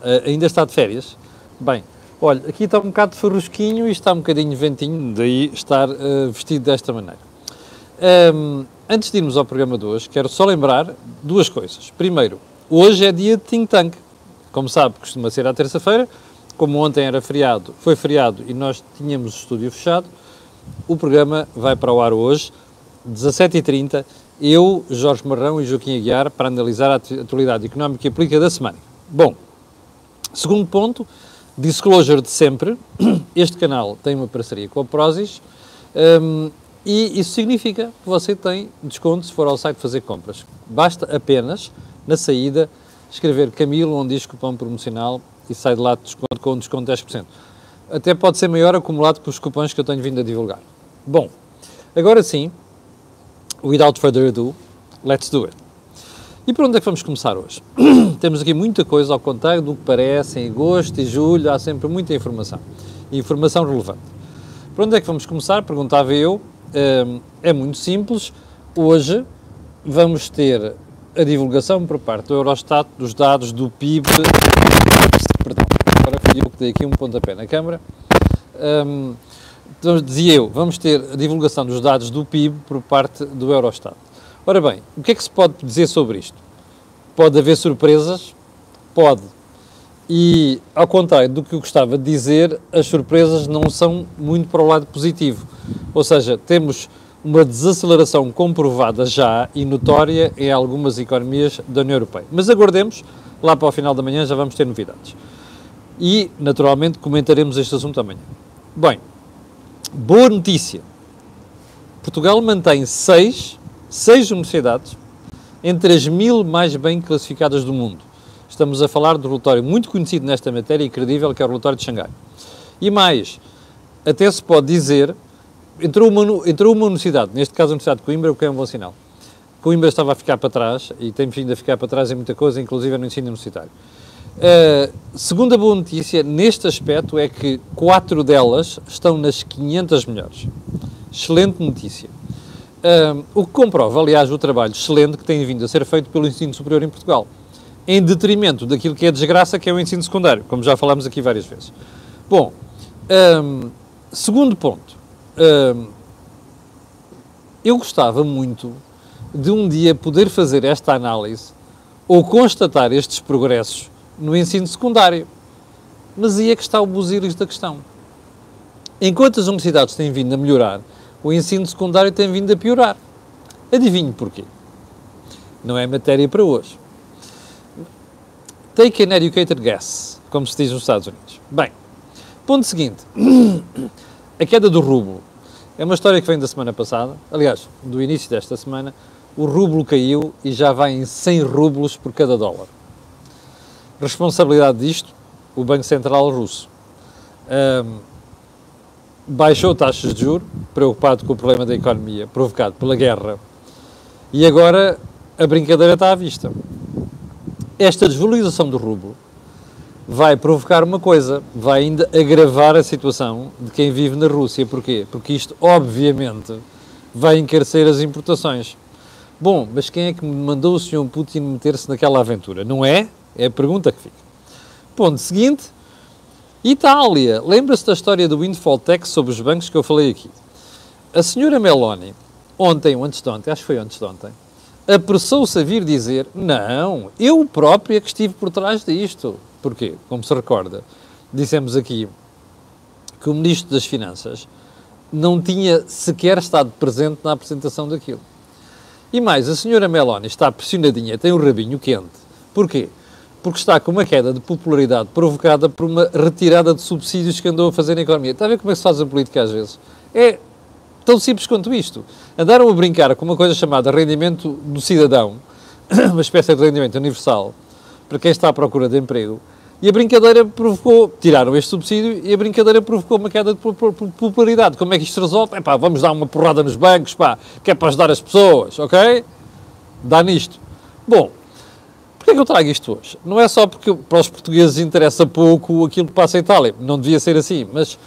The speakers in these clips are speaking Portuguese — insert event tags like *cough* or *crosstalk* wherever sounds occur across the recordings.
Uh, ainda está de férias? Bem, olha, aqui está um bocado de farrusquinho e está um bocadinho ventinho, daí estar uh, vestido desta maneira. Um, antes de irmos ao programa de hoje, quero só lembrar duas coisas. Primeiro, hoje é dia de think tank. Como sabe, costuma ser à terça-feira. Como ontem era feriado, foi feriado e nós tínhamos o estúdio fechado, o programa vai para o ar hoje, 17h30, eu, Jorge Marrão e Joaquim Aguiar, para analisar a atualidade económica e política da semana. Bom, segundo ponto, disclosure de sempre, este canal tem uma parceria com a Prozis, um, e isso significa que você tem desconto se for ao site fazer compras. Basta apenas, na saída, escrever Camilo, onde diz cupom promocional e sai de lá de desconto, com um desconto de 10%. Até pode ser maior acumulado com os cupons que eu tenho vindo a divulgar. Bom, agora sim, without further ado, let's do it. E por onde é que vamos começar hoje? *clears throat* Temos aqui muita coisa ao contrário do que parece, em agosto e julho há sempre muita informação. Informação relevante. Por onde é que vamos começar? Perguntava eu. Hum, é muito simples. Hoje vamos ter a divulgação por parte do Eurostat dos dados do PIB. Perdão, agora fui eu que dei aqui um pontapé na Câmara. Um, então, dizia eu, vamos ter a divulgação dos dados do PIB por parte do Eurostat. Ora bem, o que é que se pode dizer sobre isto? Pode haver surpresas? Pode. E, ao contrário do que eu gostava de dizer, as surpresas não são muito para o lado positivo. Ou seja, temos uma desaceleração comprovada já e notória em algumas economias da União Europeia. Mas aguardemos, lá para o final da manhã já vamos ter novidades. E, naturalmente, comentaremos este assunto amanhã. Bem, boa notícia. Portugal mantém seis, seis universidades entre as mil mais bem classificadas do mundo. Estamos a falar do relatório muito conhecido nesta matéria e credível, que é o relatório de Xangai. E mais, até se pode dizer entrou uma, entrou uma universidade, neste caso a Universidade de Coimbra, o que é um bom sinal. Coimbra estava a ficar para trás e tem vindo a ficar para trás em muita coisa, inclusive no ensino universitário. Uh, segunda boa notícia neste aspecto é que quatro delas estão nas 500 melhores. Excelente notícia. O que comprova, aliás, o trabalho excelente que tem vindo a ser feito pelo ensino superior em Portugal, em detrimento daquilo que é desgraça, que é o ensino secundário, como já falámos aqui várias vezes. Bom, um, segundo ponto eu gostava muito de um dia poder fazer esta análise ou constatar estes progressos no ensino secundário. Mas aí é que está o buziris da questão. Enquanto as universidades têm vindo a melhorar, o ensino secundário tem vindo a piorar. Adivinhe porquê? Não é matéria para hoje. Take an educated guess, como se diz nos Estados Unidos. Bem, ponto seguinte. A queda do rublo é uma história que vem da semana passada, aliás, do início desta semana. O rublo caiu e já vai em 100 rublos por cada dólar. Responsabilidade disto, o Banco Central russo. Um, baixou taxas de juros, preocupado com o problema da economia provocado pela guerra. E agora a brincadeira está à vista. Esta desvalorização do rublo vai provocar uma coisa, vai ainda agravar a situação de quem vive na Rússia. Porquê? Porque isto, obviamente, vai encarecer as importações. Bom, mas quem é que mandou o Sr. Putin meter-se naquela aventura? Não é? É a pergunta que fica. Ponto seguinte. Itália. Lembra-se da história do windfall tax sobre os bancos que eu falei aqui? A senhora Meloni, ontem ou antes de ontem, acho que foi antes de ontem, apressou-se a vir dizer: Não, eu própria que estive por trás disto. Porquê? Como se recorda, dissemos aqui que o Ministro das Finanças não tinha sequer estado presente na apresentação daquilo. E mais, a senhora Meloni está pressionadinha, tem o um rabinho quente. Porquê? Porque está com uma queda de popularidade provocada por uma retirada de subsídios que andou a fazer na economia. Está a ver como é que se faz a política às vezes? É tão simples quanto isto. Andaram a brincar com uma coisa chamada rendimento do cidadão, *coughs* uma espécie de rendimento universal, para quem está à procura de emprego, e a brincadeira provocou, tiraram este subsídio e a brincadeira provocou uma queda de popularidade. Como é que isto resolve? É pá, vamos dar uma porrada nos bancos, pá, que é para ajudar as pessoas, ok? Dá nisto. Bom, porquê é que eu trago isto hoje? Não é só porque para os portugueses interessa pouco aquilo que passa em Itália, não devia ser assim, mas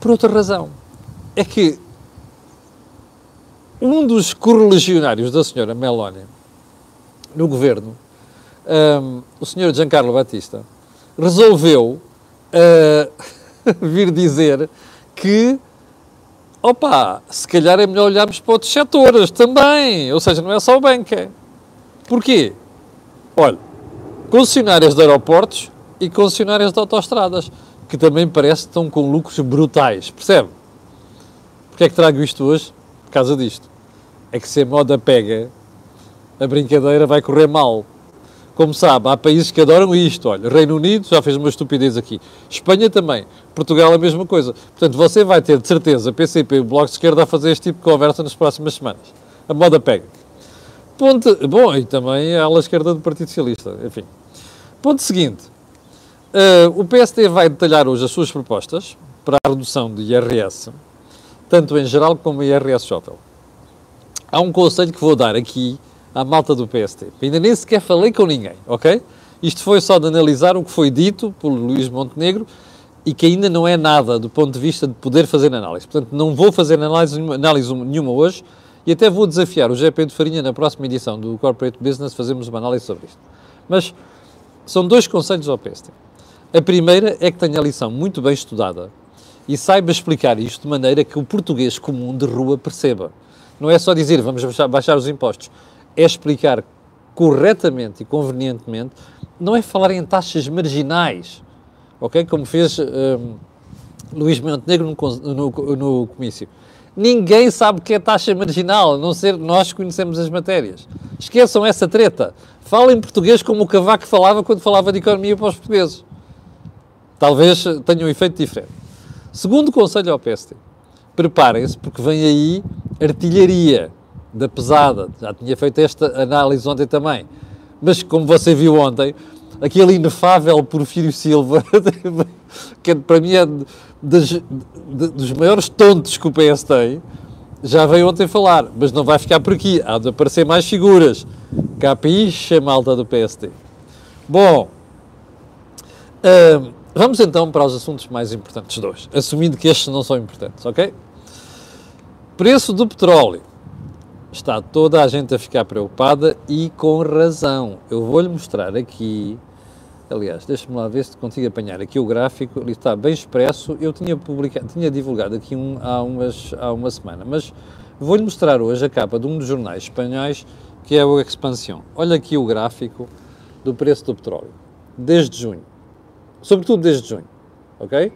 por outra razão. É que um dos correligionários da senhora Meloni no governo um, o senhor Giancarlo Batista resolveu uh, *laughs* vir dizer que, opa, se calhar é melhor olharmos para outros setores também, ou seja, não é só o banca. Porquê? Olha, concessionárias de aeroportos e concessionárias de autoestradas, que também parece que estão com lucros brutais, percebe? Porquê é que trago isto hoje? Por causa disto. É que se a moda pega, a brincadeira vai correr mal. Como sabe, há países que adoram isto. Olha, Reino Unido já fez uma estupidez aqui. Espanha também. Portugal a mesma coisa. Portanto, você vai ter de certeza PCP e o Bloco de Esquerda a fazer este tipo de conversa nas próximas semanas. A moda pega. Ponto, bom, e também ala esquerda do Partido Socialista. Enfim. Ponto seguinte. Uh, o PSD vai detalhar hoje as suas propostas para a redução de IRS, tanto em geral como IRS jovem. Há um conselho que vou dar aqui à malta do PST. Ainda nem sequer falei com ninguém, ok? Isto foi só de analisar o que foi dito por Luís Montenegro e que ainda não é nada do ponto de vista de poder fazer análise. Portanto, não vou fazer análise, análise nenhuma hoje e até vou desafiar o GP de Farinha na próxima edição do Corporate Business fazermos uma análise sobre isto. Mas são dois conselhos ao PST. A primeira é que tenha a lição muito bem estudada e saiba explicar isto de maneira que o português comum de rua perceba. Não é só dizer vamos baixar, baixar os impostos é explicar corretamente e convenientemente, não é falar em taxas marginais, ok? Como fez um, Luís Montenegro no, no, no comício. Ninguém sabe o que é taxa marginal, a não ser nós que conhecemos as matérias. Esqueçam essa treta. Falem português como o Cavaco falava quando falava de economia para os portugueses. Talvez tenha um efeito diferente. Segundo conselho ao PST, preparem-se porque vem aí artilharia da pesada, já tinha feito esta análise ontem também, mas como você viu ontem, aquele inefável Porfírio Silva, *laughs* que para mim é das, dos maiores tontos que o PS tem, já veio ontem falar, mas não vai ficar por aqui, há de aparecer mais figuras. Capiche, malta do PST. Bom, uh, vamos então para os assuntos mais importantes de hoje, assumindo que estes não são importantes, ok? Preço do petróleo está toda a gente a ficar preocupada e com razão. Eu vou-lhe mostrar aqui, aliás, deixa-me lá ver se consigo apanhar aqui o gráfico, ele está bem expresso, eu tinha, publicado, tinha divulgado aqui um, há, umas, há uma semana, mas vou-lhe mostrar hoje a capa de um dos jornais espanhóis, que é o Expansión. Olha aqui o gráfico do preço do petróleo, desde junho, sobretudo desde junho, ok?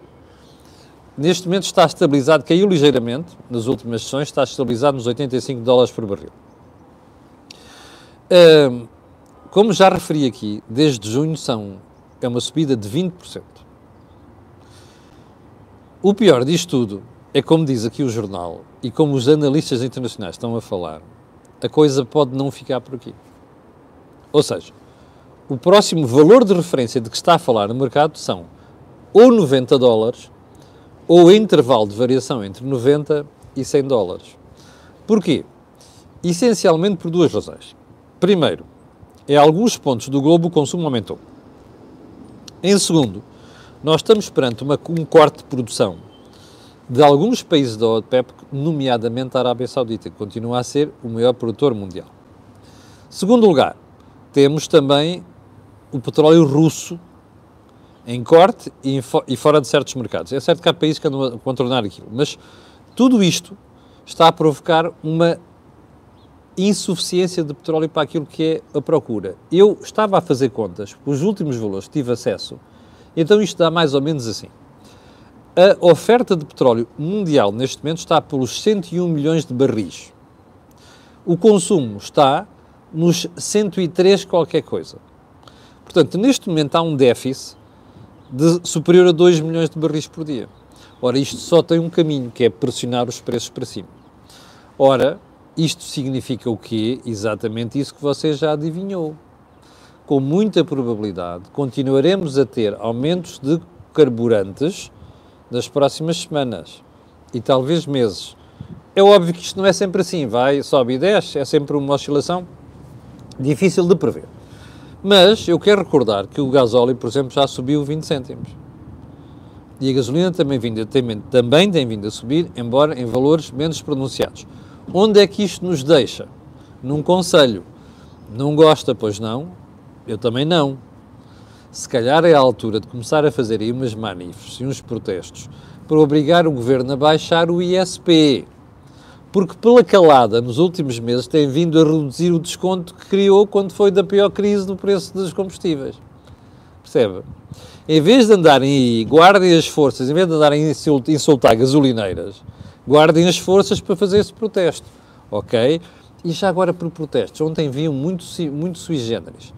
Neste momento está estabilizado, caiu ligeiramente nas últimas sessões, está estabilizado nos 85 dólares por barril. como já referi aqui, desde junho são, é uma subida de 20%. O pior disto tudo é como diz aqui o jornal e como os analistas internacionais estão a falar, a coisa pode não ficar por aqui. Ou seja, o próximo valor de referência de que está a falar no mercado são ou 90 dólares ou intervalo de variação entre 90 e 100 dólares. Porquê? Essencialmente por duas razões. Primeiro, em alguns pontos do globo o consumo aumentou. Em segundo, nós estamos perante uma, um corte de produção de alguns países da OPEP, nomeadamente a Arábia Saudita, que continua a ser o maior produtor mundial. Segundo lugar, temos também o petróleo russo em corte e, e, fora de certos mercados. É certo que há países que andam a contornar aquilo, mas tudo isto está a provocar uma insuficiência de petróleo para aquilo que é a procura. Eu estava a fazer contas, os últimos valores que tive acesso, então isto dá mais ou menos assim. A oferta de petróleo mundial neste momento está pelos 101 milhões de barris. O consumo está nos 103 qualquer coisa. Portanto, neste momento há um déficit de superior a 2 milhões de barris por dia. Ora, isto só tem um caminho, que é pressionar os preços para cima. Ora, isto significa o quê? Exatamente isso que você já adivinhou. Com muita probabilidade, continuaremos a ter aumentos de carburantes nas próximas semanas e talvez meses. É óbvio que isto não é sempre assim, vai, sobe e desce, é sempre uma oscilação difícil de prever. Mas eu quero recordar que o gasóleo, por exemplo, já subiu 20 cêntimos. E a gasolina também, vindo, tem, também tem vindo a subir, embora em valores menos pronunciados. Onde é que isto nos deixa? Num conselho. Não gosta, pois não? Eu também não. Se calhar é a altura de começar a fazer aí umas manifes e uns protestos para obrigar o governo a baixar o ISP. Porque pela calada, nos últimos meses, tem vindo a reduzir o desconto que criou quando foi da pior crise do preço dos combustíveis. Percebe? Em vez de andarem aí, guardem as forças, em vez de andarem a insultar gasolineiras, guardem as forças para fazer esse protesto. Ok? E já agora por protestos. Ontem vinham muito, muito sui generis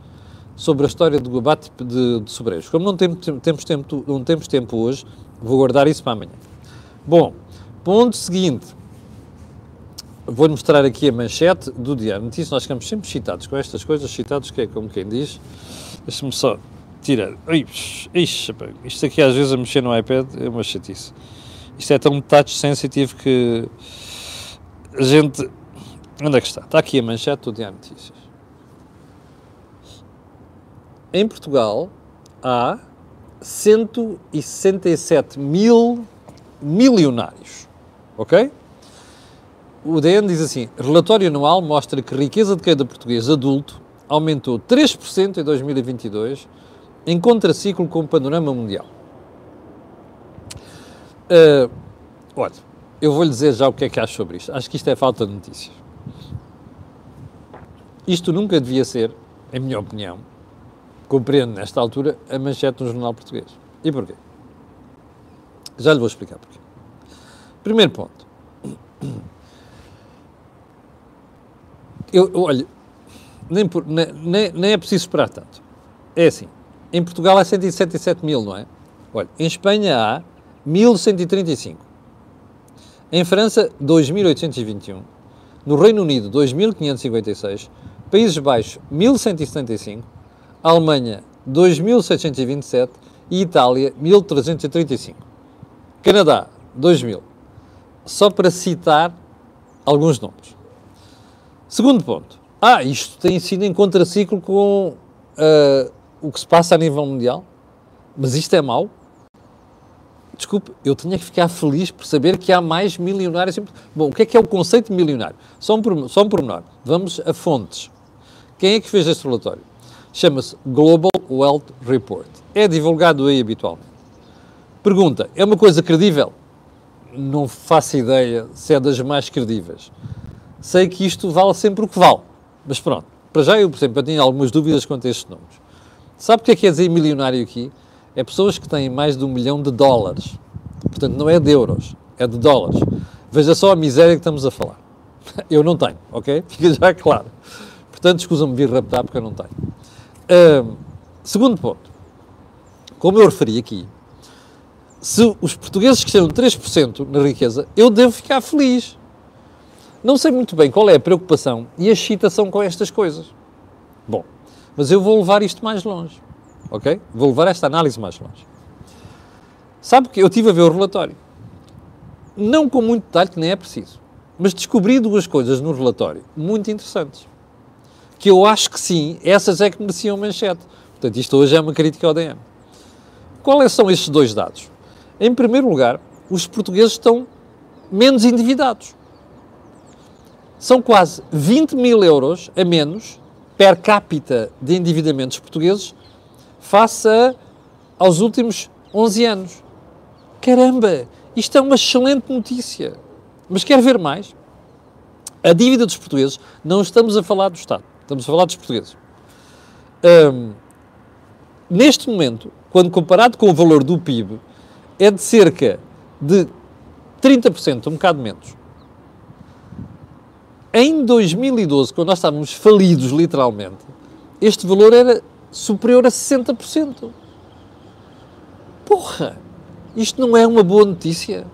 sobre a história do abate de, de sobreiros. Como não temos, temos, tempo, não temos tempo hoje, vou guardar isso para amanhã. Bom, ponto seguinte. Vou mostrar aqui a manchete do Diário Notícias. Nós ficamos sempre citados com estas coisas, citados que é como quem diz. Deixa-me só tirar. Ixi, isto aqui às vezes a mexer no iPad é uma chatice. Isto é tão touch sensitive que a gente. Onde é que está? Está aqui a manchete do Diário Notícias. Em Portugal há 167 mil milionários. Ok? O DN diz assim: relatório anual mostra que a riqueza de cada português adulto aumentou 3% em 2022, em contraciclo com o panorama mundial. Uh, olha, eu vou-lhe dizer já o que é que acho sobre isto. Acho que isto é falta de notícias. Isto nunca devia ser, em minha opinião, compreendo nesta altura a manchete no jornal português. E porquê? Já lhe vou explicar porquê. Primeiro ponto. Eu, olha, nem, por, nem, nem, é preciso esperar tanto. É assim, em Portugal há 177 mil, não é? Olha, em Espanha há 1135. Em França, 2821. No Reino Unido, 2556. Países Baixos, 1175 Alemanha 2.727 e Itália 1.335. Canadá 2.000. Só para citar alguns nomes. Segundo ponto. Ah, isto tem sido em contraciclo com uh, o que se passa a nível mundial? Mas isto é mau? Desculpe, eu tinha que ficar feliz por saber que há mais milionários. Bom, o que é que é o conceito de milionário? Só um, só um pormenor. Vamos a fontes. Quem é que fez este relatório? Chama-se Global Wealth Report. É divulgado aí habitualmente. Pergunta: é uma coisa credível? Não faço ideia se é das mais credíveis. Sei que isto vale sempre o que vale. Mas pronto, para já eu, por exemplo, eu tenho algumas dúvidas quanto a estes números. Sabe o que é que quer dizer milionário aqui? É pessoas que têm mais de um milhão de dólares. Portanto, não é de euros, é de dólares. Veja só a miséria que estamos a falar. *laughs* Eu não tenho, ok? *laughs* Fica já claro. Portanto, escusam-me vir raptar porque eu não tenho. Uh, segundo ponto, como eu referi aqui, se os portugueses cresceram 3% na riqueza, eu devo ficar feliz. Não sei muito bem qual é a preocupação e a excitação com estas coisas. Bom, mas eu vou levar isto mais longe, ok? Vou levar esta análise mais longe. Sabe que eu tive a ver o relatório. Não com muito detalhe, que nem é preciso, mas descobri duas coisas no relatório muito interessantes que eu acho que sim, essas é que mereciam manchete. Portanto, isto hoje é uma crítica ao DM. Quais são estes dois dados? Em primeiro lugar, os portugueses estão menos endividados. São quase 20 mil euros a menos per capita de endividamentos portugueses face aos últimos 11 anos. Caramba, isto é uma excelente notícia. Mas quer ver mais? A dívida dos portugueses, não estamos a falar do Estado. Estamos a falar dos portugueses. Um, neste momento, quando comparado com o valor do PIB, é de cerca de 30%, um bocado menos. Em 2012, quando nós estávamos falidos, literalmente, este valor era superior a 60%. Porra! Isto não é uma boa notícia.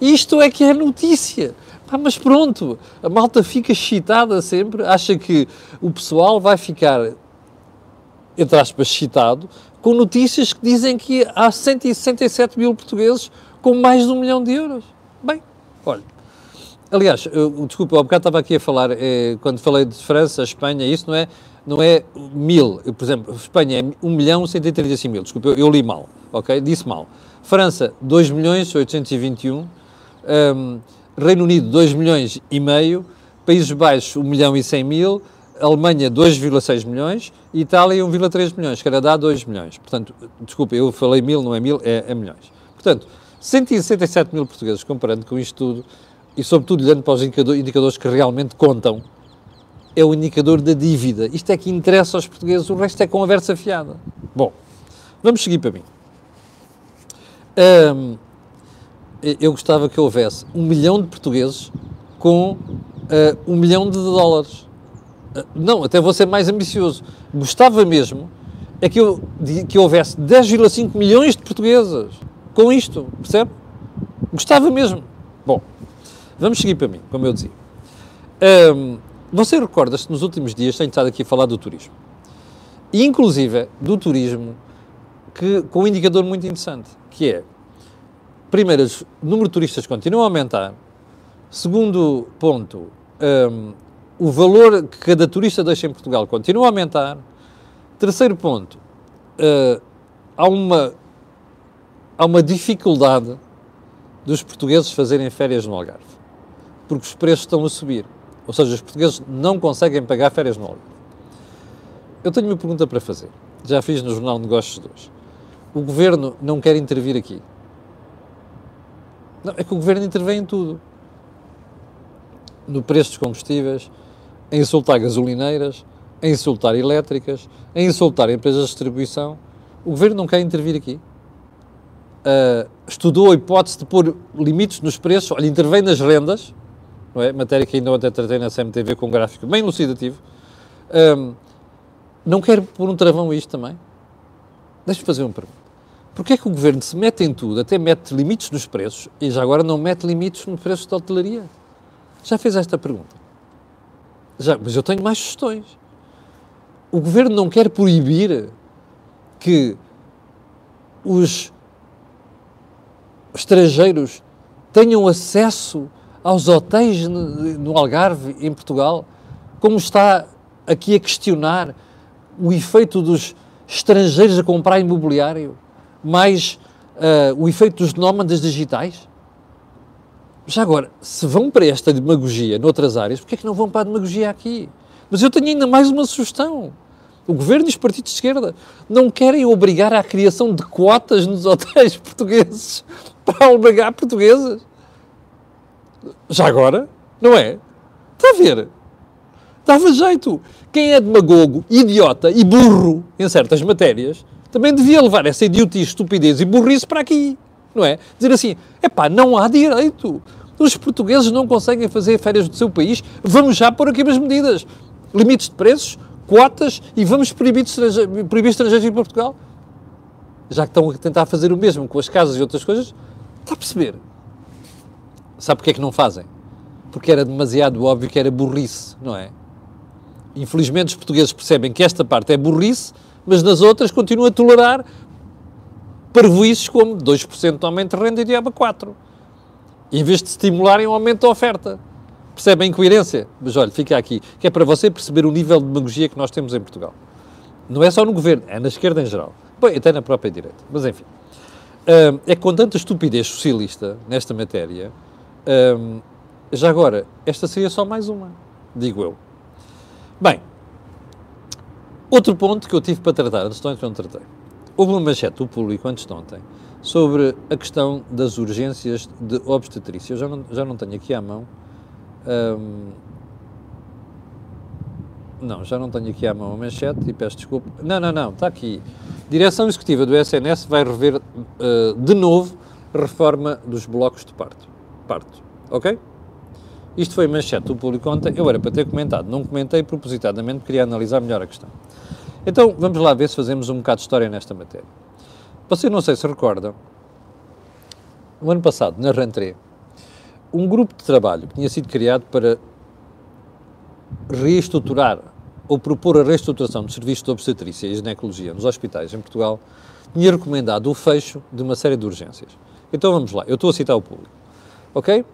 Isto é que é notícia. Ah, mas pronto, a malta fica excitada sempre, acha que o pessoal vai ficar, entre aspas, excitado, com notícias que dizem que há 167 mil portugueses com mais de um milhão de euros. Bem, olha. Aliás, eu, desculpa, há bocado estava aqui a falar, eh, quando falei de França, Espanha, isso não é, não é mil. Por exemplo, Espanha é 1 milhão 135 mil. Desculpa, eu, eu, li mal, ok? Disse mal. França, 2 milhões 821. Um, Reino Unido 2 milhões e meio, Países Baixos 1 milhão e 100 mil, Alemanha 2,6 milhões, Itália 1,3 milhões, Canadá 2 milhões. Portanto, desculpa, eu falei mil, não é mil, é, é milhões. Portanto, 167 mil portugueses, comparando com isto tudo, e sobretudo olhando para os indicadores que realmente contam, é o indicador da dívida. Isto é que interessa aos portugueses, o resto é conversa fiada. Bom, vamos seguir para mim. Um, eu gostava que houvesse um milhão de portugueses com uh, um milhão de dólares. Uh, não, até vou ser mais ambicioso. Gostava mesmo é que, eu, que houvesse 10,5 milhões de portugueses com isto, percebe? Gostava mesmo. Bom, vamos seguir para mim, como eu dizia. Um, você recorda-se, nos últimos dias, tenho estado aqui a falar do turismo. E, inclusive, do turismo que, com um indicador muito interessante, que é, primeiro, o número de turistas continua a aumentar. Segundo ponto, um, o valor que cada turista deixa em Portugal continua a aumentar. Terceiro ponto, uh, há, uma, há uma dificuldade dos portugueses fazerem férias no Algarve, porque os preços estão a subir. Ou seja, os portugueses não conseguem pagar férias no Algarve. Eu tenho uma pergunta para fazer. Já fiz no Jornal Negócios de hoje. O governo não quer intervir aqui. Não, é que o governo intervém em tudo. No preço dos combustíveis, em insultar gasolineiras, em insultar elétricas, em insultar empresas de distribuição. O governo não quer intervir aqui. Uh, estudou a hipótese de pôr limites nos preços, olha, intervém nas rendas, não é? Matéria que ainda ontem tratei na CMTV com um gráfico bem elucidativo. Um, não quero pôr um travão a isto também? Deixa-me fazer uma pergunta. Porquê é que o governo se mete em tudo, até mete limites nos preços, e já agora não mete limites nos preços da hotelaria? Já fez esta pergunta? Já, mas eu tenho mais sugestões. O governo não quer proibir que os estrangeiros tenham acesso aos hotéis no Algarve, em Portugal, como está aqui a questionar o efeito dos estrangeiros a comprar imobiliário, mais uh, o efeito dos nómadas digitais? Já agora, se vão para esta demagogia noutras áreas, porquê é que não vão para a demagogia aqui? Mas eu tenho ainda mais uma sugestão. O governo e os partidos de esquerda não querem obrigar à criação de quotas nos *laughs* hotéis portugueses para albergar portugueses. Já agora, não é? Está a ver? Dava jeito. Quem é demagogo, idiota e burro em certas matérias, também devia levar essa idiotice, estupidez e burrice para aqui, não é? Dizer assim, epá, não há direito. Os portugueses não conseguem fazer férias do seu país, vamos já pôr aqui as medidas. Limites de preços, quotas e vamos proibir, estrangeiro, proibir estrangeiros em Portugal. Já que estão a tentar fazer o mesmo com as casas e outras coisas, está a perceber? Sabe porquê é que não fazem? Porque era demasiado óbvio que era burrice, não é? Infelizmente os portugueses percebem que esta parte é burrice, mas nas outras continuam a tolerar parvoices como 2% de aumento de renda e diaba 4%. Em vez de estimularem o aumento da oferta. Percebem a incoerência? Mas olha, fica aqui, que é para você perceber o nível de demagogia que nós temos em Portugal. Não é só no governo, é na esquerda em geral. Bem, até na própria direita. Mas enfim. É que com tanta estupidez socialista nesta matéria, já agora, esta seria só mais uma, digo eu. Bem, outro ponto que eu tive para tratar, antes de ontem não tratei. Houve uma manchete do público antes de ontem sobre a questão das urgências de obstetrícia. Eu já não, já não tenho aqui à mão. Não, já não tenho aqui à mão a manchete e peço desculpa. Não, não, não, está aqui. Direção Executiva do SNS vai rever uh, de novo reforma dos blocos de parto parto. Ok? Isto foi manchete do público ontem. Eu era para ter comentado, não comentei propositadamente, queria analisar melhor a questão. Então, vamos lá ver se fazemos um bocado de história nesta matéria. Você não sei se recorda, o ano passado, na Rentrée, um grupo de trabalho que tinha sido criado para reestruturar ou propor a reestruturação de serviços de obstetrícia e ginecologia nos hospitais em Portugal, tinha recomendado o fecho de uma série de urgências. Então vamos lá, eu estou a citar o público ok?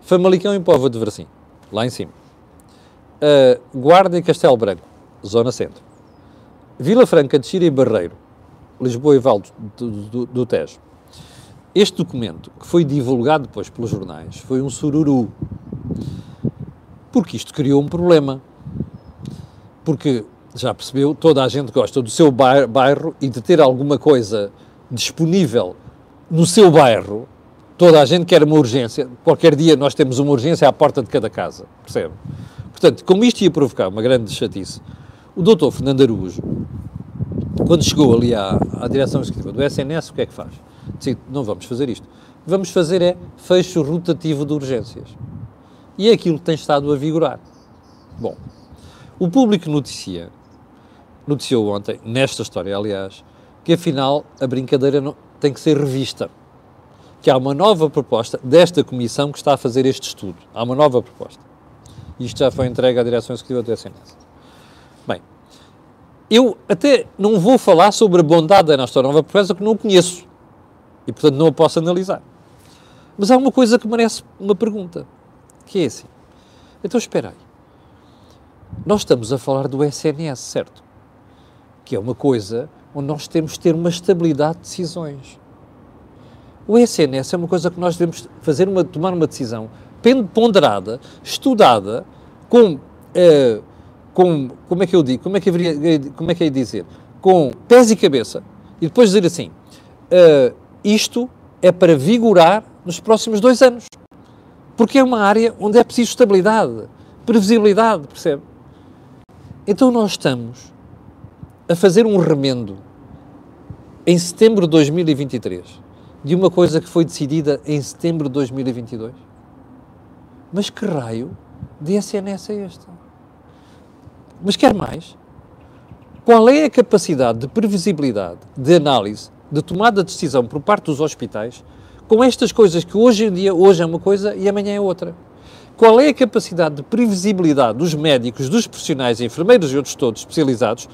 Famalicão e Póvoa de Varzim, lá em cima. Uh, Guarda e Castelo Branco, zona centro. Vila Franca de Xira e Barreiro, Lisboa e Val do, do, do Tejo. Este documento, que foi divulgado depois pelos jornais, foi um sururu, porque isto criou um problema. porque já percebeu, toda a gente gosta do seu bairro e de ter alguma coisa disponível no seu bairro. Toda a gente quer uma urgência. Qualquer dia nós temos uma urgência à porta de cada casa, percebe? Portanto, como isto ia provocar uma grande chatice, o doutor Fernando Araújo, quando chegou ali à, à direção executiva do SNS, o que é que faz? Disse, não vamos fazer isto. Vamos fazer é fecho rotativo de urgências. E é aquilo que tem estado a vigorar. Bom, o público noticia noticiou ontem, nesta história, aliás, que afinal a brincadeira não, tem que ser revista. Que há uma nova proposta desta comissão que está a fazer este estudo. Há uma nova proposta. Isto já foi entregue à direção executiva do SNS. Bem, eu até não vou falar sobre a bondade da nossa nova proposta que não conheço e, portanto, não a posso analisar. Mas há uma coisa que merece uma pergunta, que é assim. Então, espera aí. Nós estamos a falar do SNS, certo? que é uma coisa onde nós temos de ter uma estabilidade de decisões. O SNS é uma coisa que nós devemos fazer uma, tomar uma decisão ponderada, estudada, com, eh, com como é que eu digo, como é que, haveria, como é que é dizer, com pés e cabeça, e depois dizer assim, uh, isto é para vigorar nos próximos dois anos. Porque é uma área onde é preciso estabilidade, previsibilidade, percebe? Então nós estamos a fazer um remendo em setembro de 2023 de uma coisa que foi decidida em setembro de 2022? Mas que raio de SNS é esta? Mas quer mais? Qual é a capacidade de previsibilidade, de análise, de tomada de decisão por parte dos hospitais com estas coisas que hoje em dia, hoje é uma coisa e amanhã é outra? Qual é a capacidade de previsibilidade dos médicos, dos profissionais, enfermeiros e outros todos especializados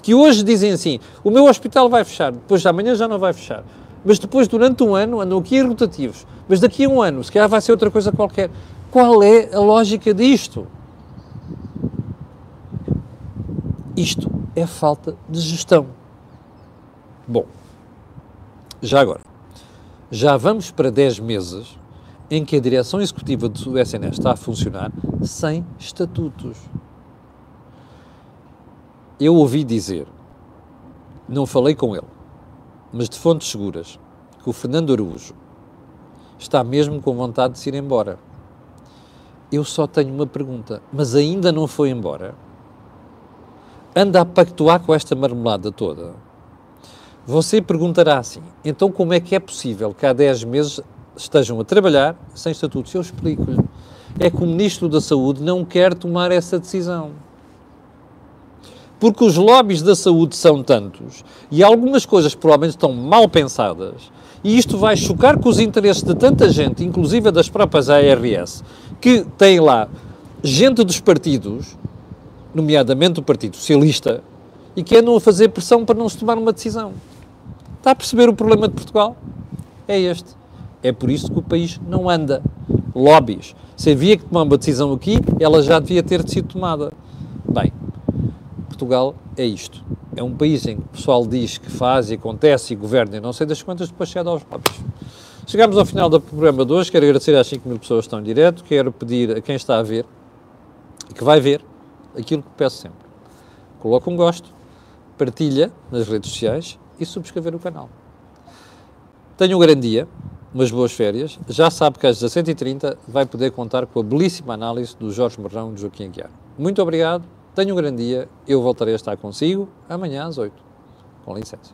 que hoje dizem assim: o meu hospital vai fechar, depois de amanhã já não vai fechar. Mas depois, durante um ano, andam aqui rotativos. Mas daqui a um ano, se calhar vai ser outra coisa qualquer. Qual é a lógica disto? Isto é falta de gestão. Bom, já agora, já vamos para 10 meses em que a direção executiva do SNS está a funcionar sem estatutos eu ouvi dizer, não falei com ele, mas de fontes seguras, que o Fernando Araújo está mesmo com vontade de se ir embora. Eu só tenho uma pergunta, mas ainda não foi embora? Anda a pactuar com esta marmelada toda? Você perguntará assim, então como é que é possível que há 10 meses estejam a trabalhar sem estatutos? Eu explico-lhe. É que o Ministro da Saúde não quer tomar essa decisão porque os lobbies da saúde são tantos e algumas coisas provavelmente estão mal pensadas e isto vai chocar com os interesses de tanta gente, inclusive das próprias ARS, que têm lá gente dos partidos, nomeadamente do Partido Socialista, e que andam a fazer pressão para não se tomar uma decisão. Está a perceber o problema de Portugal? É este. É por isso que o país não anda. Lobbies. Se havia que tomar uma decisão aqui, ela já devia ter sido tomada. Portugal é isto. É um país em que o pessoal diz que faz e acontece e governa e não sei das quantas, depois chega aos lobbies. Chegamos ao final do programa de hoje. Quero agradecer às 5 mil pessoas que estão em direto. Quero pedir a quem está a ver e que vai ver aquilo que peço sempre. Coloca um gosto, partilha nas redes sociais e subscrever o canal. Tenha um grande dia, umas boas férias. Já sabe que às 17h30 vai poder contar com a belíssima análise do Jorge Marrão e do Joaquim Aguiar. Muito obrigado Tenha um grande dia, eu voltarei a estar consigo amanhã às 8. Com licença.